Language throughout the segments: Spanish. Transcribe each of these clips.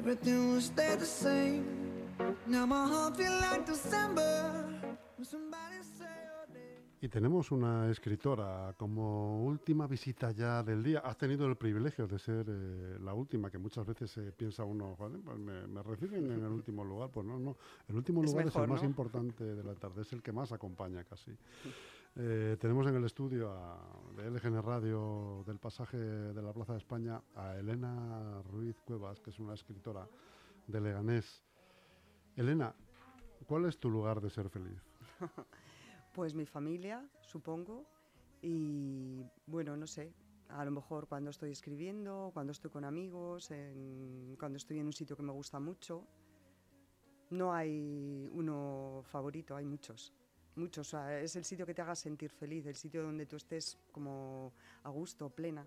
everything stay the same. Now my heart feel like December when somebody say your name. Y tenemos una escritora como última visita ya del día. Has tenido el privilegio de ser eh, la última, que muchas veces se piensa uno, "Joder, pues me, me reciben en el último lugar. Pues no, no. El último Es lugar es mejor, el más importante de la tarde, es el que más acompaña casi. Eh, tenemos en el estudio de LGN Radio del pasaje de la Plaza de España a Elena Ruiz Cuevas, que es una escritora de Leganés. Elena, ¿cuál es tu lugar de ser feliz? Pues mi familia, supongo, y bueno, no sé, a lo mejor cuando estoy escribiendo, cuando estoy con amigos, en- cuando estoy en un sitio que me gusta mucho. No hay uno favorito, hay muchos. Muchos, o sea, es el sitio que te haga sentir feliz, el sitio donde tú estés como a gusto, plena.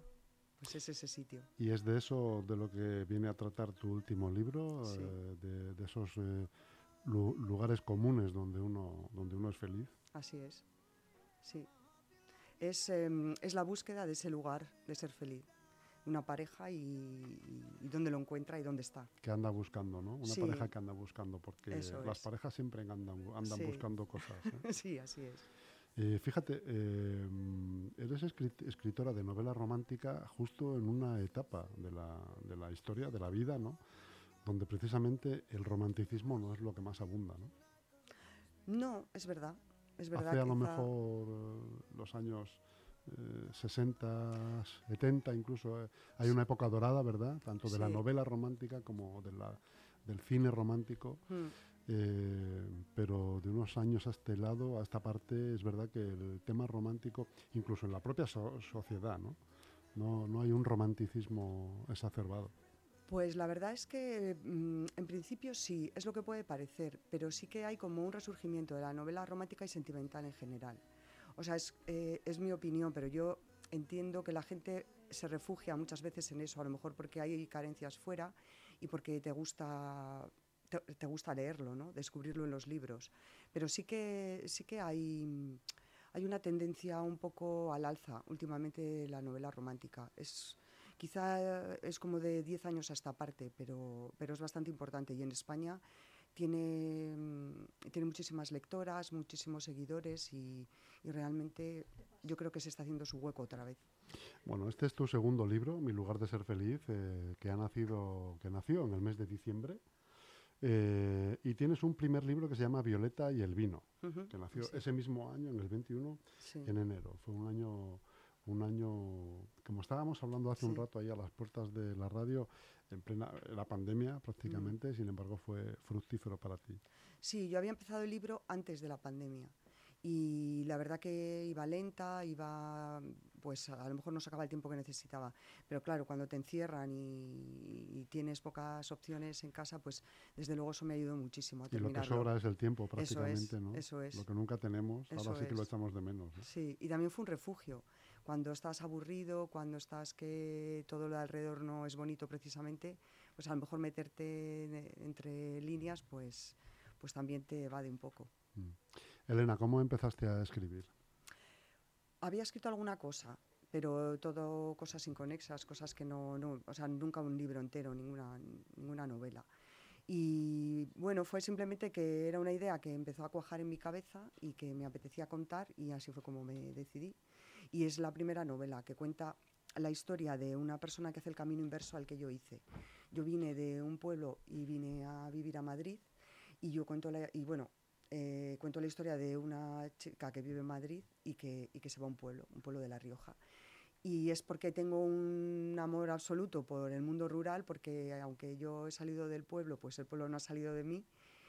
Pues es ese sitio. Y es de eso de lo que viene a tratar tu último libro, Sí. eh, de, de esos eh, lu- lugares comunes donde uno, donde uno es feliz. Así es. Sí. Es, em, es la búsqueda de ese lugar de ser feliz. Una pareja y, y- y dónde lo encuentra y dónde está. Que anda buscando, ¿no? Una Sí. pareja que anda buscando, porque las es. parejas siempre andan, andan Sí. buscando cosas. ¿eh? sí, así es. Eh, fíjate, eh, eres escrit- escritora de novela romántica justo en una etapa de la, de la historia, de la vida, ¿no? Donde precisamente el romanticismo no es lo que más abunda, ¿no? No, es verdad. Es verdad. Hace a lo mejor los años eh, 60, 70 incluso, eh, hay una época dorada, ¿verdad? Tanto de la novela romántica como de la, del cine romántico. Mm, Eh, pero de unos años a este lado, a esta parte, es verdad que el tema romántico, incluso en la propia so- sociedad, ¿no? ¿no? No hay un romanticismo exacerbado. Pues la verdad es que mm, en principio sí, es lo que puede parecer, pero sí que hay como un resurgimiento de la novela romántica y sentimental en general. O sea, es, eh, es mi opinión, pero yo entiendo que la gente se refugia muchas veces en eso, a lo mejor porque hay carencias fuera y porque te gusta te, te gusta leerlo, ¿no? descubrirlo en los libros. Pero sí que, sí que hay, hay una tendencia un poco al alza últimamente la novela romántica. Es, quizá es como de 10 años a esta parte, pero, pero es bastante importante. Y en España tiene, mm, tiene muchísimas lectoras, muchísimos seguidores y, y realmente yo creo que se está haciendo su hueco otra vez. Bueno, este es tu segundo libro, Mi lugar de ser feliz, eh, que ha nacido, que nació en el mes de diciembre. Eh, y tienes un primer libro que se llama Violeta y el vino, que nació sí. ese mismo año, en el 21, Sí. en enero. Fue un año, un año, como estábamos hablando hace un rato ahí a las puertas de la radio, en plena la pandemia prácticamente, Mm. sin embargo fue fructífero para ti. Sí, yo había empezado el libro antes de la pandemia y la verdad que iba lenta, iba, pues a lo mejor no sacaba el tiempo que necesitaba, pero claro, cuando te encierran y, y tienes pocas opciones en casa, pues desde luego eso me ayudó muchísimo a Y lo que terminarlo. sobra es el tiempo Eso es, prácticamente, ¿no? eso es. Lo que nunca tenemos, Eso ahora sí que lo echamos de menos. ¿no? Sí, y también fue un refugio. Cuando estás aburrido, cuando estás que todo lo de alrededor no es bonito precisamente, pues a lo mejor meterte en- entre líneas, pues, pues también te evade un poco. Mm. Elena, ¿cómo empezaste a escribir? Había escrito alguna cosa, pero todo cosas inconexas, cosas que no, no- o sea, nunca un libro entero, ninguna, ninguna novela. Y bueno, fue simplemente que era una idea que empezó a cuajar en mi cabeza y que me apetecía contar y así fue como me decidí. Y es la primera novela que cuenta la historia de una persona que hace el camino inverso al que yo hice. Yo vine de un pueblo y vine a vivir a Madrid y yo cuento la, y bueno, eh, cuento la historia de una chica que vive en Madrid y que, y que se va a un pueblo, un pueblo de La Rioja. Y es porque tengo un amor absoluto por el mundo rural, porque aunque yo he salido del pueblo, pues el pueblo no ha salido de mí.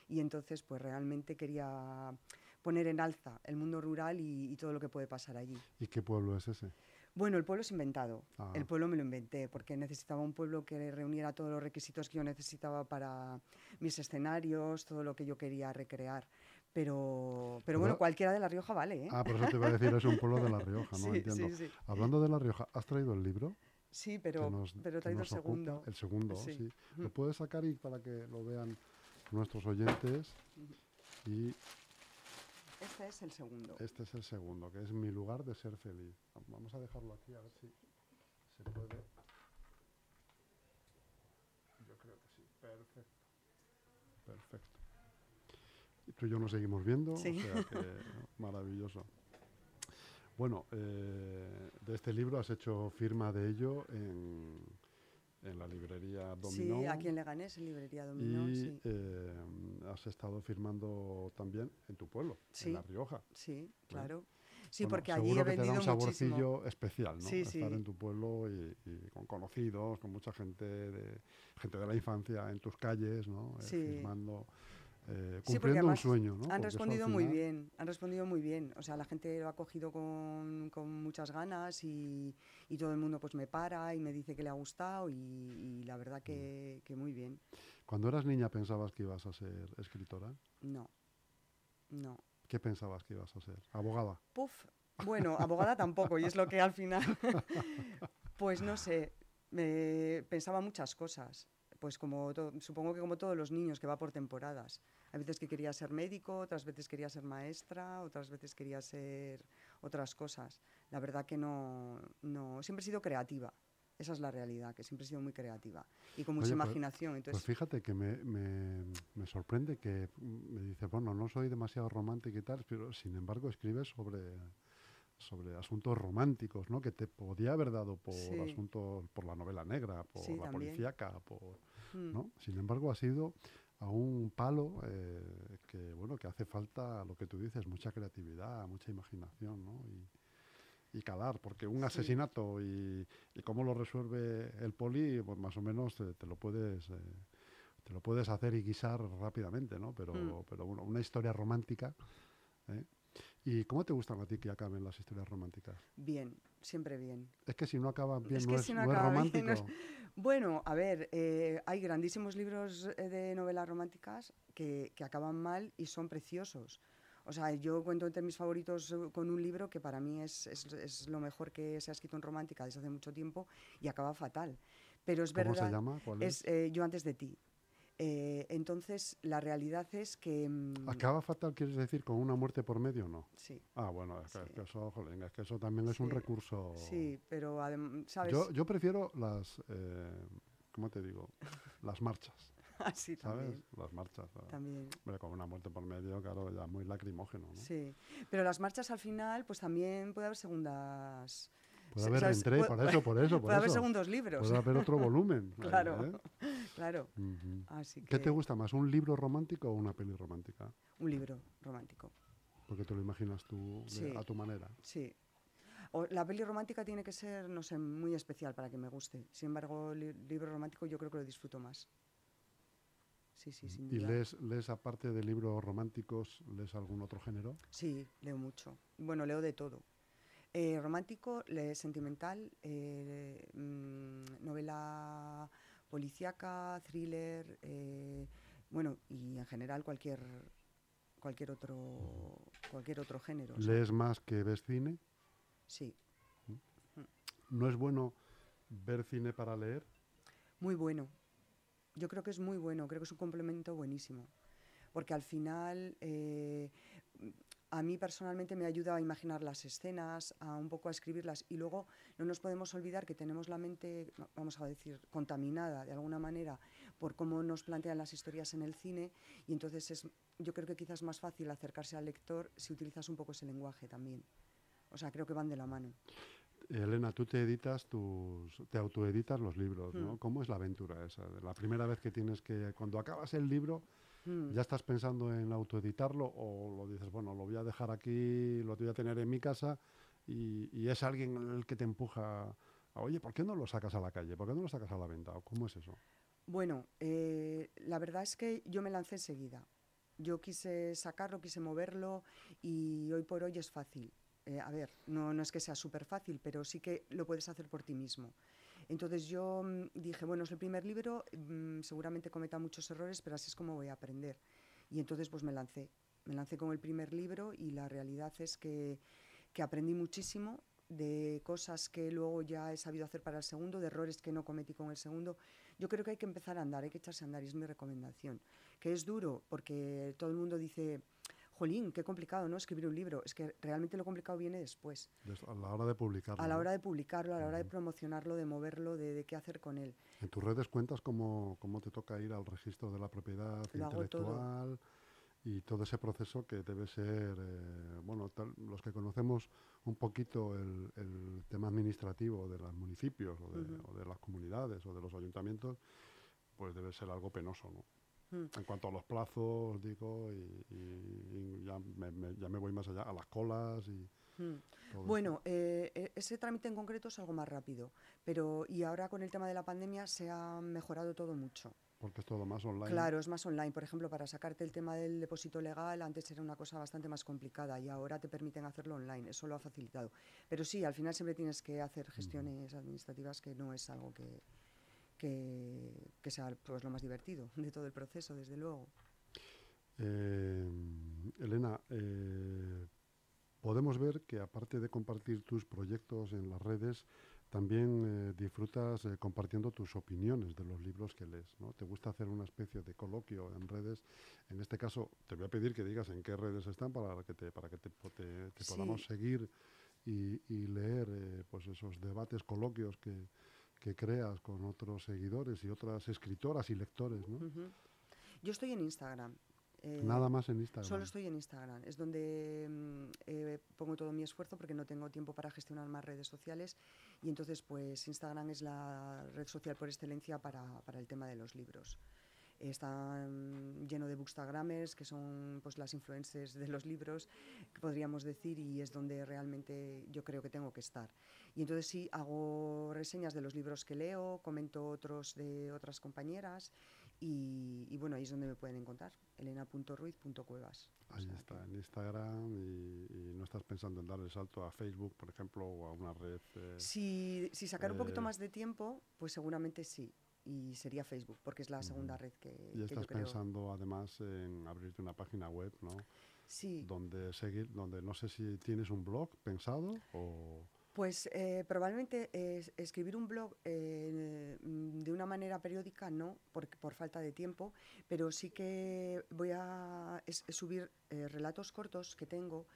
Y entonces, pues realmente quería poner en alza el mundo rural y, y todo lo que puede pasar allí. ¿Y qué pueblo es ese? Bueno, el pueblo es inventado. Ah. El pueblo me lo inventé porque necesitaba un pueblo que reuniera todos los requisitos que yo necesitaba para mis escenarios, todo lo que yo quería recrear. Pero, pero bueno, cualquiera de La Rioja vale, ¿eh? Ah, por eso te iba a decir, es un pueblo de La Rioja, ¿no? sí, Entiendo. sí, sí. Hablando de La Rioja, ¿has traído el libro? Sí, pero, nos- pero he traído el nos ocupa? segundo. El segundo, sí. Sí. Lo puedes sacar y para que lo vean nuestros oyentes. Y Este es el segundo. este es el segundo, que es Mi lugar de ser feliz. Vamos a dejarlo aquí a ver si se puede. Yo creo que sí. Perfecto. Perfecto. Y tú y yo nos seguimos viendo, Sí. o sea que maravilloso. Bueno, eh, de este libro has hecho firma de ello en, en la librería Dominó. Sí, aquí en Leganés, en librería Dominó, y sí. eh, has estado firmando también en tu pueblo, Sí. en La Rioja. Sí, claro. Sí, Bueno, porque allí he que te da vendido un saborcillo muchísimo. especial, ¿no? Sí, Estar en tu pueblo y, y con conocidos, con mucha gente de gente de la infancia en tus calles, ¿no? Eh, firmando, eh, Sí, porque cumpliendo un además sueño, ¿no? Porque Han al respondido muy final- bien, han respondido muy bien. O sea, la gente lo ha cogido con, con muchas ganas y, y todo el mundo pues me para y me dice que le ha gustado y, y la verdad que, que muy bien. Cuando eras niña pensabas que ibas a ser escritora. No, no. ¿Qué pensabas que ibas a ser? Abogada. Puf, bueno, abogada tampoco, y es lo que al final, pues no sé, me pensaba muchas cosas. Pues como to- supongo que como todos los niños, que va por temporadas. Hay veces que quería ser médico, otras veces quería ser maestra, otras veces quería ser otras cosas. La verdad que no, no, siempre he sido creativa. Esa es la realidad, que siempre he sido muy creativa y con mucha Oye, pues- imaginación. Pues Entonces, fíjate que me, me- me sorprende que me dice, bueno, no soy demasiado romántica y tal, pero sin embargo escribes sobre, sobre asuntos románticos, ¿no? Que te podía haber dado por Sí. asuntos, por la novela negra, por Sí, la también. policíaca, por, mm, ¿no? Sin embargo, ha sido a un palo eh, que, bueno, que hace falta, lo que tú dices, mucha creatividad, mucha imaginación, ¿no? Y, y calar, porque un Sí. asesinato y, y cómo lo resuelve el poli, pues más o menos te, te lo puedes... eh, te lo puedes hacer y guisar rápidamente, ¿no? Pero, Mm. pero bueno, una historia romántica. ¿eh? ¿Y cómo te gustan a ti que acaben las historias románticas? bien, siempre bien. Es que si no acaban bien, Es no, que es, si no no es acaba bien, romántico. no es- Bueno, a ver, eh, hay grandísimos libros eh, de novelas románticas que, que acaban mal y son preciosos. O sea, yo cuento entre mis favoritos eh, con un libro que para mí es, es- es lo mejor que se ha escrito en romántica desde hace mucho tiempo y acaba fatal. Pero es ¿Cómo verdad. se llama? ¿Cuál es? Es eh, Yo antes de ti. Eh, entonces, la realidad es que. mm, ¿Acaba fatal, quieres decir, con una muerte por medio o no? Sí, Ah, bueno, es que, Sí. es que eso, jolín, es que eso también es un recurso. sí, pero además, ¿sabes? Yo, yo prefiero las, eh, ¿cómo te digo? Las marchas, Así ¿sabes? también. Las marchas. ah. también. Hombre, con una muerte por medio, claro, ya muy lacrimógeno, ¿no? Sí, pero las marchas al final, pues también puede haber segundas. Puede haber Puede- por eso, por eso, por puede haber eso. segundos libros. Puede haber otro volumen. ahí, Claro. ¿eh? Claro. Así que ¿Qué te gusta más, un libro romántico o una peli romántica? un libro romántico. Porque te lo imaginas tú de- a tu manera. Sí. O la peli romántica tiene que ser, no sé, muy especial para que me guste. Sin embargo, el libro romántico yo creo que lo disfruto más. Sí, sí, sin ¿Y lees, lees, aparte de libros románticos, lees algún otro género? Sí, leo mucho. Bueno, leo de todo. Eh, romántico, le- sentimental, eh, mm, novela policíaca, thriller, eh, bueno, y en general cualquier cualquier otro cualquier otro género. ¿Lees más que ves cine? sí, ¿No es bueno ver cine para leer? muy bueno. Yo creo que es muy bueno, creo que es un complemento buenísimo. Porque al final, a mí personalmente me ayuda a imaginar las escenas, a un poco a escribirlas. Y luego no nos podemos olvidar que tenemos la mente, va- vamos a decir, contaminada de alguna manera por cómo nos plantean las historias en el cine. Y entonces es, yo creo que quizás es más fácil acercarse al lector si utilizas un poco ese lenguaje también. O sea, creo que van de la mano. Elena, tú te editas tus, te autoeditas los libros, ¿no? Mm. ¿Cómo es la aventura esa? La primera vez que tienes que, cuando acabas el libro, Mm. ¿ya estás pensando en autoeditarlo o lo dices, bueno, lo voy a dejar aquí, lo voy a tener en mi casa y, y es alguien el que te empuja a, oye, ¿por qué no lo sacas a la calle? ¿Por qué no lo sacas a la venta? ¿O ¿Cómo es eso? Bueno, eh, la verdad es que yo me lancé enseguida. Yo quise sacarlo, quise moverlo y hoy por hoy es fácil. eh, a ver, no, no es que sea súper fácil, pero sí que lo puedes hacer por ti mismo. Entonces yo mm, dije, bueno, es el primer libro, mm, seguramente cometa muchos errores, pero así es como voy a aprender. Y entonces pues me lancé, me lancé con el primer libro y la realidad es que, que aprendí muchísimo de cosas que luego ya he sabido hacer para el segundo, de errores que no cometí con el segundo. Yo creo que hay que empezar a andar, hay que echarse a andar y es mi recomendación. Que es duro porque todo el mundo dice, jolín, qué complicado, ¿no? Escribir un libro. Es que realmente lo complicado viene después. A la hora de publicarlo. A la hora de publicarlo, a la hora de promocionarlo, de moverlo, de, qué hacer con él. En tus redes cuentas cómo, cómo te toca ir al registro de la propiedad intelectual y todo ese proceso que debe ser, eh, bueno, los que conocemos un poquito el, tema administrativo de los municipios o de, las comunidades o de los ayuntamientos, pues debe ser algo penoso, ¿no? Mm. En cuanto a los plazos, digo, y, ya, me, ya, me, voy más allá, a las colas y... Mm. Bueno, eh, e, ese trámite en concreto es algo más rápido, pero y ahora con el tema de la pandemia se ha mejorado todo mucho. Porque es todo más online. Claro, es más online. Por ejemplo, para sacarte el tema del depósito legal, antes era una cosa bastante más complicada y ahora te permiten hacerlo online. Eso lo ha facilitado. Pero sí, al final siempre tienes que hacer gestiones administrativas que no es algo que, que, sea pues, lo más divertido de todo el proceso, desde luego. Eh, Elena, eh, podemos ver que aparte de compartir tus proyectos en las redes, también eh, disfrutas compartiendo tus opiniones de los libros que lees. ¿no? Te gusta hacer una especie de coloquio en redes. En este caso, te voy a pedir que digas en qué redes están para que te, para que te, podamos seguir y, y leer pues esos debates, coloquios que, que creas con otros seguidores y otras escritoras y lectores, ¿no? Yo estoy en Instagram. Eh, Nada más en Instagram. Solo estoy en Instagram. Es donde mm, eh, pongo todo mi esfuerzo porque no tengo tiempo para gestionar más redes sociales. Y entonces, pues Instagram es la red social por excelencia para, para el tema de los libros está lleno de bookstagramers, que son pues, las influencers de los libros, podríamos decir, y es donde realmente yo creo que tengo que estar. Y entonces sí, hago reseñas de los libros que leo, comento otros de otras compañeras, y, bueno, ahí es donde me pueden encontrar, elena.ruiz.cuevas. Ahí está, en Instagram, y, no estás pensando en dar el salto a Facebook, por ejemplo, o a una red... Eh, si, si sacar un poquito eh, más de tiempo, pues seguramente sí y sería Facebook, porque es la segunda red que. Y estás pensando además en abrirte una página web, ¿no? Sí. Donde seguir, donde no sé si tienes un blog pensado o. Pues eh, probablemente escribir un blog eh, de una manera periódica no, por, por falta de tiempo, pero sí que voy a subir eh, relatos cortos que tengo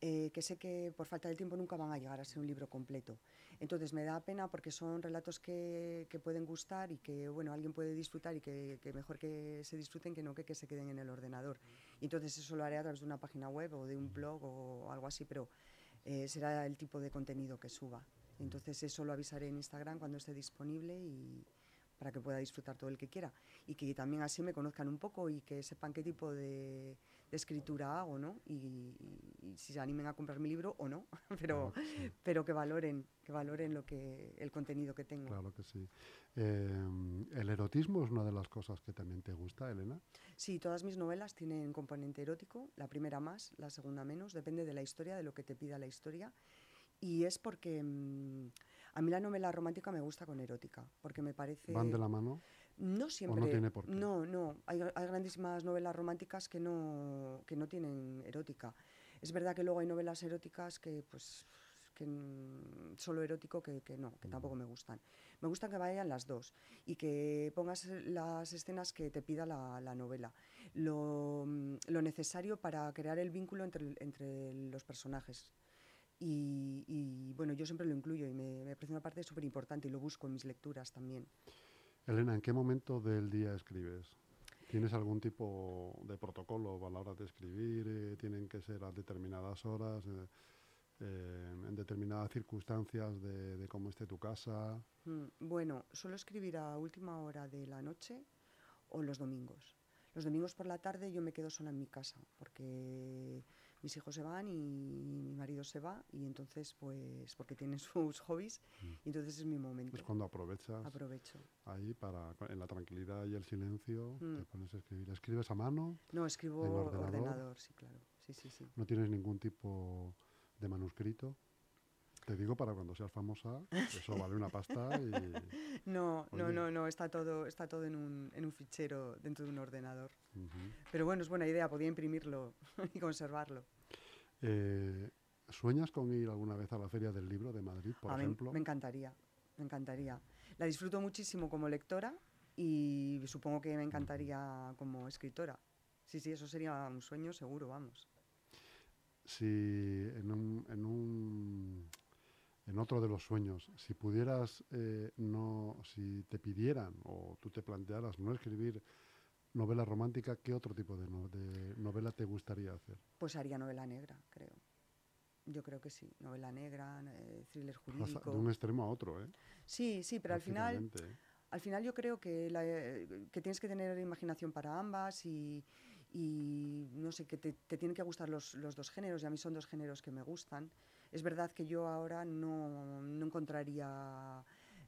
eh, que sé que por falta de tiempo nunca van a llegar a ser un libro completo. Entonces me da pena porque son relatos que, que pueden gustar y que bueno alguien puede disfrutar y que, que, mejor que se disfruten que no que, que se queden en el ordenador. Y entonces eso lo haré a través de una página web o de un blog o algo así, pero eh, será el tipo de contenido que suba. Entonces eso lo avisaré en Instagram cuando esté disponible y para que pueda disfrutar todo el que quiera y que también así me conozcan un poco y que sepan qué tipo de, escritura hago, ¿no? Y, si se animen a comprar mi libro o no, pero, pero que valoren, que valoren lo que, el contenido que tengo. Claro que sí. Eh, ¿El erotismo es una de las cosas que también te gusta, Elena? Sí, todas mis novelas tienen componente erótico, la primera más, la segunda menos, depende de la historia, de lo que te pida la historia. Y es porque mm, a mí la novela romántica me gusta con erótica, porque me parece... ¿Van de la mano? No siempre. no tiene por qué? No, no. Hay, grandísimas novelas románticas que no, que no tienen erótica. Es verdad que luego hay novelas eróticas que, pues, que solo erótico que, que, no, que tampoco me gustan. Me gustan que vayan las dos y que pongas las escenas que te pida la, la novela. Lo, lo, necesario para crear el vínculo entre, entre los personajes. Y, y, bueno, yo siempre lo incluyo y me, me parece una parte súper importante y lo busco en mis lecturas también. Elena, ¿en qué momento del día escribes? ¿Tienes algún tipo de protocolo a la hora de escribir? Eh, ¿Tienen que ser a determinadas horas, eh, eh, en determinadas circunstancias de, cómo esté tu casa? Mm, bueno, suelo escribir a última hora de la noche o los domingos. Los domingos por la tarde yo me quedo sola en mi casa porque mis hijos se van y mi marido se va y entonces pues porque tienen sus hobbies y entonces es mi momento. Es cuando aprovechas. Aprovecho. Ahí para en la tranquilidad y el silencio te mm. pones a escribir. ¿Escribes a mano? No, escribo en ordenador? sí, claro. Sí, sí, sí. ¿No tienes ningún tipo de manuscrito? Te digo para cuando seas famosa, eso vale una pasta y... No, no, Oye. no, no, está todo, está todo en un, en un fichero dentro de un ordenador. Pero bueno, es buena idea, podía imprimirlo y conservarlo. Eh, ¿Sueñas con ir alguna vez a la Feria del Libro de Madrid, por A mí ejemplo? me encantaría, me encantaría. La disfruto muchísimo como lectora y supongo que me encantaría como escritora. Sí, sí, eso sería un sueño seguro, vamos. Si en un, en un- en otro de los sueños, si pudieras eh, no, si te pidieran o tú te plantearas no escribir novela romántica, ¿qué otro tipo de, no- de novela te gustaría hacer? Pues haría novela negra, creo. Yo creo que sí, novela negra, eh, thriller jurídico. de un extremo a otro, ¿eh? Sí, sí, pero al final, ¿eh? al final yo creo que, la, que tienes que tener imaginación para ambas y, y no sé, que te, te tienen que gustar los, los dos géneros y a mí son dos géneros que me gustan. Es verdad que yo ahora no, no encontraría...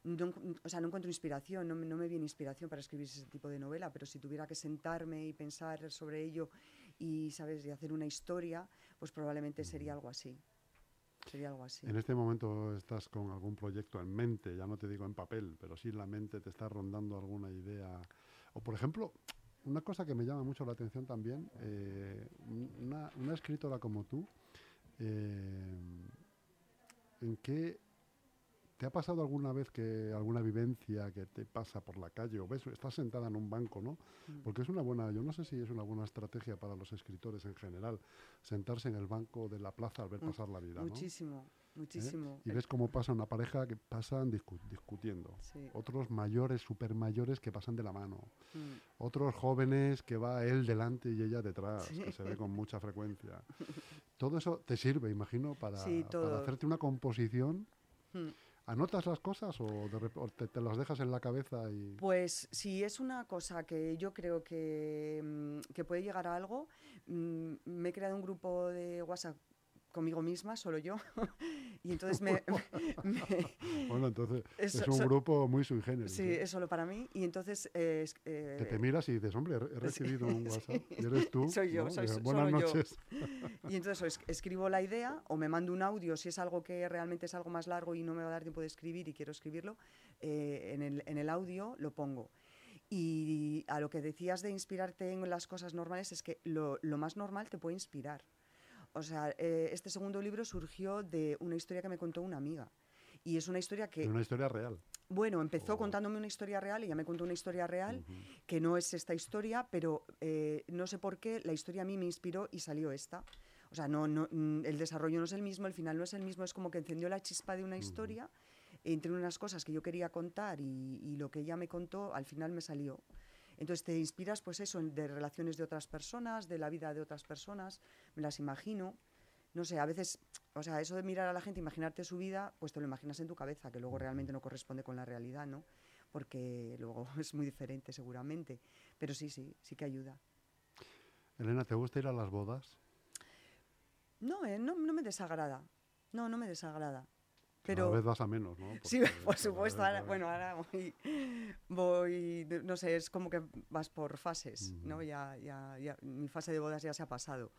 no o sea, no encuentro inspiración, no, no me viene inspiración para escribir ese tipo de novela, pero si tuviera que sentarme y pensar sobre ello y, ¿sabes?, y hacer una historia, pues probablemente sería algo así. Sería algo así. En este momento estás con algún proyecto en mente, ya no te digo en papel, pero sí en la mente te está rondando alguna idea. O por ejemplo, una cosa que me llama mucho la atención también, eh, un- una, una escritora como tú, eh, ¿en qué te ha pasado alguna vez que alguna vivencia que te pasa por la calle o ves, estás sentada en un banco, ¿no? Mm. Porque es una buena, yo no sé si es una buena estrategia para los escritores en general, sentarse en el banco de la plaza al ver Mu- pasar la vida, ¿no? Muchísimo, muchísimo. Y ves cómo pasa una pareja que pasan discu- discutiendo. sí, Otros mayores, super mayores que pasan de la mano. mm. Otros jóvenes que va él delante y ella detrás, Sí. que se ve con mucha frecuencia. Todo eso te sirve, imagino, para, Sí, para todo. hacerte una composición. Mm. ¿Anotas las cosas o, te las dejas en la cabeza y...? Pues si es una cosa que yo creo que, mm, que puede llegar a algo, mm, me he creado un grupo de WhatsApp conmigo misma, solo yo, y entonces me... me- Bueno, entonces es, Es- un so- grupo muy sui generis. sí, ¿eh? es solo para mí, y entonces... eh, Que te eh, miras y dices, hombre, he recibido un WhatsApp y eres tú. Soy yo, ¿no? soy Eh, Buenas solo yo". noches. Y entonces escribo la idea o me mando un audio si es algo que realmente es algo más largo y no me va a dar tiempo de escribir y quiero escribirlo, eh, en, el, en el audio lo pongo. Y a lo que decías de inspirarte en las cosas normales es que lo, lo más normal te puede inspirar. O sea, eh, este segundo libro surgió de una historia que me contó una amiga. Y es una historia que, una historia real. bueno, empezó Oh. contándome una historia real y ya me contó una historia real Ujú. que no es esta historia, pero eh, no sé por qué la historia a mí me inspiró y salió esta. O sea, no, no, mm, el desarrollo no es el mismo, el final no es el mismo, es como que encendió la chispa de una historia entre unas cosas que yo quería contar y, y lo que ella me contó, al final me salió. Entonces te inspiras, pues eso, de relaciones de otras personas, de la vida de otras personas, me las imagino. No sé, a veces, o sea, eso de mirar a la gente, imaginarte su vida, pues te lo imaginas en tu cabeza, que luego realmente no corresponde con la realidad, ¿no? Porque luego es muy diferente seguramente. Pero sí, sí, sí que ayuda. Elena, ¿te gusta ir a las bodas? No, eh, no, no me desagrada. No, no me desagrada. Cada Pero vez vas a menos, ¿no? sí, por cada supuesto. Ahora, bueno, ahora voy, voy, no sé, es como que vas por fases, ¿no? Ya, ya, ya, mi fase de bodas ya se ha pasado.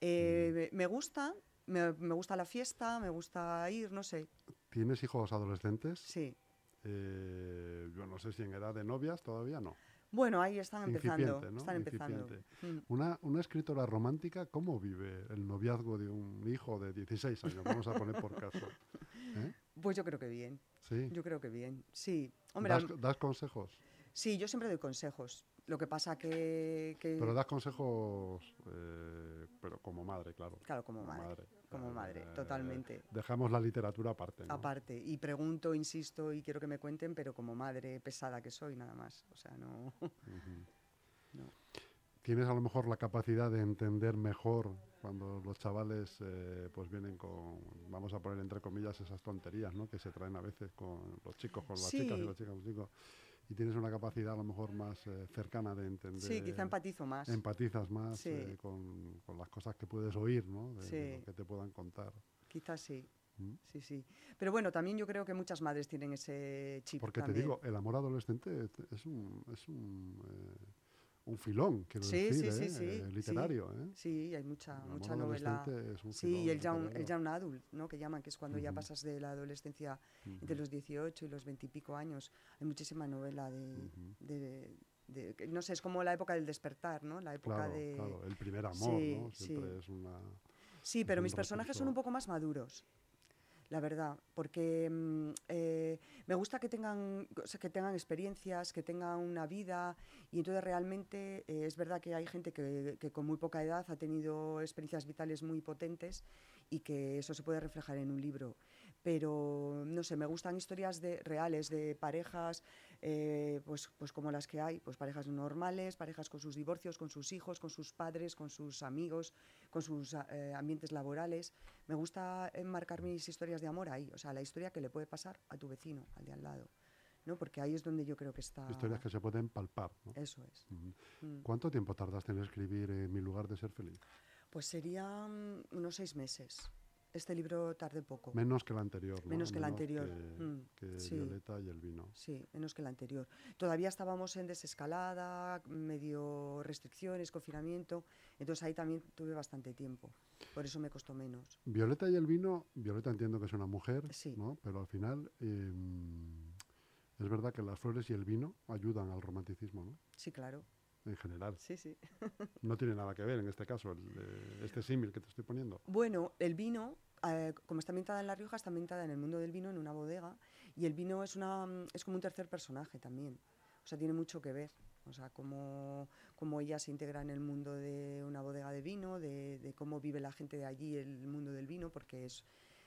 Eh, me- Me gusta, me, me gusta la fiesta, me gusta ir, no sé, ¿Tienes hijos adolescentes? sí. Eh, yo no sé si en edad de novias todavía no. Bueno, ahí están empezando, ¿no? están empezando. Mm. Una, una escritora romántica, ¿cómo vive el noviazgo de un hijo de 16 años? Vamos a poner por caso. ¿Eh? Pues yo creo que bien, Sí. yo creo que bien, sí. Hombre, ¿Das, das consejos? Sí, yo siempre doy consejos. Lo que pasa que... que Pero das consejos, eh, pero como madre, claro. Claro, como madre. Como Eh, madre, totalmente. Dejamos la literatura aparte, ¿no? Aparte, y pregunto, insisto y quiero que me cuenten, pero como madre pesada que soy, nada más. O sea, no. Tienes a lo mejor la capacidad de entender mejor cuando los chavales eh, pues vienen con, vamos a poner entre comillas, esas tonterías ¿no? que se traen a veces con los chicos, con las chicas y las chicas con los chicos. Y tienes una capacidad a lo mejor más eh, cercana de entender. Sí, quizá empatizo más. Empatizas más Sí. eh, con, con las cosas que puedes oír, ¿no? De, de Sí. lo que te puedan contar. Quizás sí. ¿Mm? Sí, sí. Pero bueno, también yo creo que muchas madres tienen ese chip. Porque te digo, el amor adolescente es un, es un, eh, un filón, quiero Sí, decir, sí, ¿eh? sí, Eh, literario. ¿eh? Sí, hay mucha, mucha novela. adolescente es un Sí, y el young, el young adult, ¿no? Que llaman, que es cuando ya pasas de la adolescencia entre los 18 y los 20 y pico años. Hay muchísima novela de, no sé, es como la época del despertar, ¿no? La época Claro, de... claro, el primer amor, Sí, ¿no? Siempre sí. es una... Sí, pero mis personajes son un poco más maduros, la verdad, porque mm, eh, me gusta que tengan, o sea, que tengan experiencias, que tengan una vida, y entonces realmente eh, es verdad que hay gente que, que con muy poca edad ha tenido experiencias vitales muy potentes y que eso se puede reflejar en un libro. Pero, no sé, me gustan historias de, reales de parejas, eh, pues, pues como las que hay, pues parejas normales, parejas con sus divorcios, con sus hijos, con sus padres, con sus amigos, con sus eh, ambientes laborales. Me gusta enmarcar mis historias de amor ahí, o sea, la historia que le puede pasar a tu vecino, al de al lado, ¿no? Porque ahí es donde yo creo que está... Historias que se pueden palpar, ¿no? Eso es. Mm. ¿Cuánto tiempo tardaste en escribir eh, Mi lugar de ser feliz? Pues serían unos seis meses. Este libro tardé poco. Menos que el anterior, ¿no? Menos que el anterior, que- mm, que sí. Violeta y el vino. Sí, menos que el anterior. Todavía estábamos en desescalada, medio restricciones, confinamiento, entonces ahí también tuve bastante tiempo. Por eso me costó menos. Violeta y el vino, Violeta entiendo que es una mujer, Sí. ¿no? Pero al final em, es verdad que las flores y el vino ayudan al romanticismo, ¿no? Sí, claro. En general. Sí, sí. No tiene nada que ver en este caso, el, eh, este símil que te estoy poniendo. Bueno, el vino, eh, como está ambientada en La Rioja, está ambientada en el mundo del vino, en una bodega, y el vino es, una, es como un tercer personaje también. O sea, tiene mucho que ver. O sea, cómo, cómo ella se integra en el mundo de una bodega de vino, de, de cómo vive la gente de allí el mundo del vino, porque es,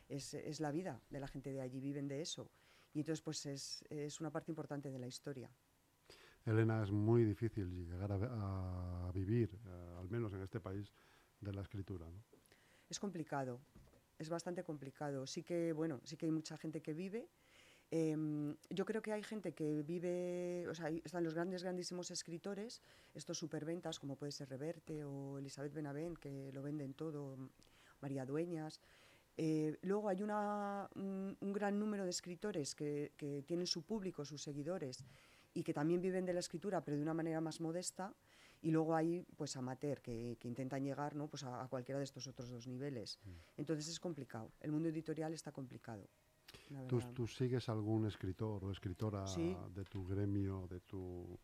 es, es la vida de la gente de allí, viven de eso. Y entonces, pues es, es una parte importante de la historia. Elena, es muy difícil llegar a, a vivir, eh, al menos en este país, de la escritura, ¿no? Es complicado, es bastante complicado. Sí que, bueno, sí que hay mucha gente que vive. Em, yo creo que hay gente que vive, o sea, están los grandes, grandísimos escritores, estos superventas, como puede ser Reverte o Elizabeth Benavent, que lo venden todo, María Dueñas. Eh, luego hay una, un, un gran número de escritores que, que tienen su público, sus seguidores, y que también viven de la escritura, pero de una manera más modesta. Y luego hay pues amateur que, que intentan llegar ¿no? pues a, a cualquiera de estos otros dos niveles. Entonces es complicado. El mundo editorial está complicado. ¿Tú, tú sigues algún escritor o escritora Sí. de tu gremio, de tu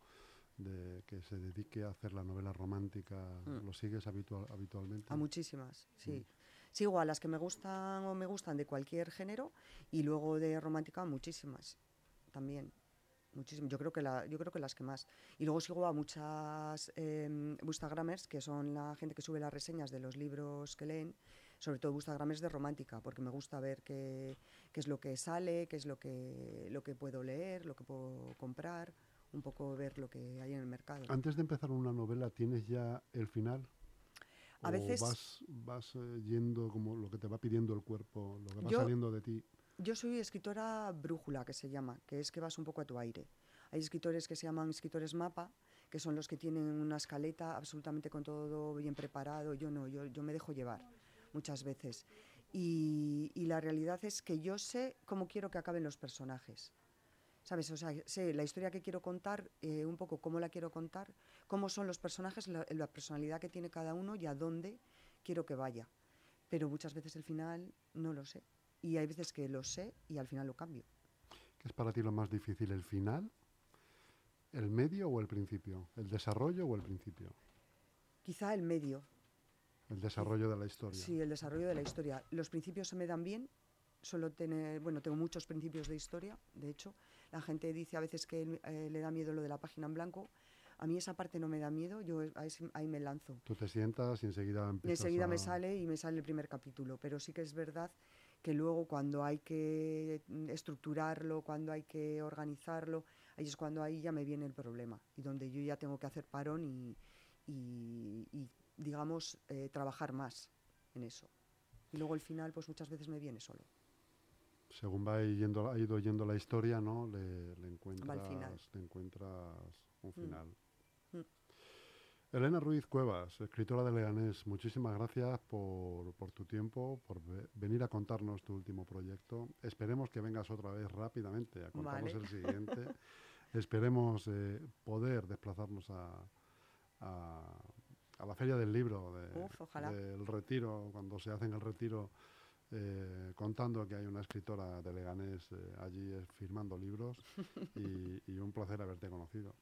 de que se dedique a hacer la novela romántica? Mm. ¿Lo sigues habitual, habitualmente? A muchísimas, sí. Mm. Sigo a las que me gustan o me gustan de cualquier género y luego de romántica muchísimas también. Muchísimas. Yo creo que la, yo creo que las que más. Y luego sigo a muchas eh, que son la gente que sube las reseñas de los libros que leen, sobre todo Bookstagramers de romántica, porque me gusta ver qué, qué es lo que sale, qué es lo que, lo que puedo leer, lo que puedo comprar, un poco ver lo que hay en el mercado. Antes de empezar una novela, ¿tienes ya el final? A ¿O veces- vas, vas eh, yendo como lo que te va pidiendo el cuerpo, lo que va Yo- saliendo de ti? Yo soy escritora brújula, que se llama, que es que vas un poco a tu aire. Hay escritores que se llaman escritores mapa, que son los que tienen una escaleta absolutamente con todo bien preparado. Yo no, yo, yo me dejo llevar muchas veces. Y, la realidad es que yo sé cómo quiero que acaben los personajes. ¿Sabes? O sea, sé la historia que quiero contar, eh, un poco cómo la quiero contar, cómo son los personajes, la, la personalidad que tiene cada uno y a dónde quiero que vaya. Pero muchas veces el final no lo sé. Y hay veces que lo sé y al final lo cambio. ¿Qué es para ti lo más difícil, el final, el medio o el principio? ¿El desarrollo o el principio? Quizá el medio, El desarrollo de la historia. sí, el desarrollo de la historia. Los principios se me dan bien, solo tener, bueno, tengo muchos principios de historia, de hecho. La gente dice a veces que eh, le da miedo lo de la página en blanco. A mí esa parte no me da miedo, yo ahí, me lanzo. Tú te sientas y enseguida Y enseguida me a- sale y me sale el primer capítulo, pero sí que es verdad que luego cuando hay que mm, estructurarlo, cuando hay que organizarlo, ahí es cuando ahí ya me viene el problema y donde yo ya tengo que hacer parón y, y- y, digamos, eh, trabajar más en eso. Y luego el final, pues muchas veces me viene solo. Según va yendo, ha ido yendo la historia, ¿no? Le, le encuentras, le encuentras un Mm. final. Mm. Elena Ruiz Cuevas, escritora de Leganés, muchísimas gracias por, por tu tiempo, por ve- venir a contarnos tu último proyecto. Esperemos que vengas otra vez rápidamente a contarnos Vale. el siguiente. Esperemos eh, poder desplazarnos a, a, a la Feria del Libro de- Uf, ojalá. del Retiro, cuando se hacen el Retiro, eh, contando que hay una escritora de Leganés eh, allí firmando libros y, y un placer haberte conocido.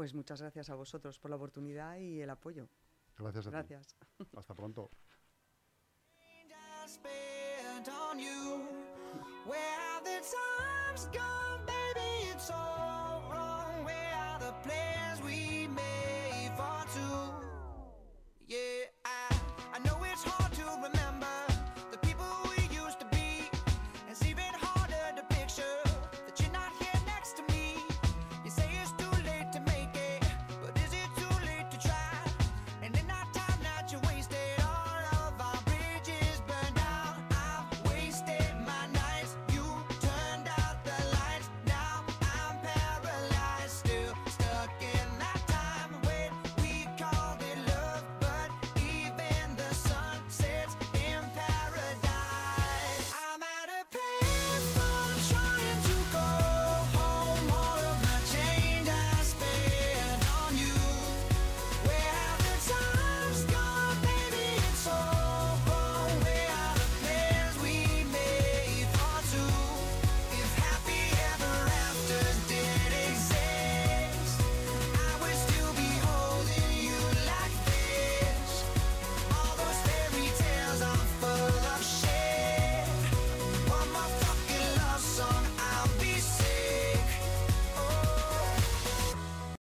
Pues muchas gracias a vosotros por la oportunidad y el apoyo. Gracias a ti. Gracias. Hasta pronto.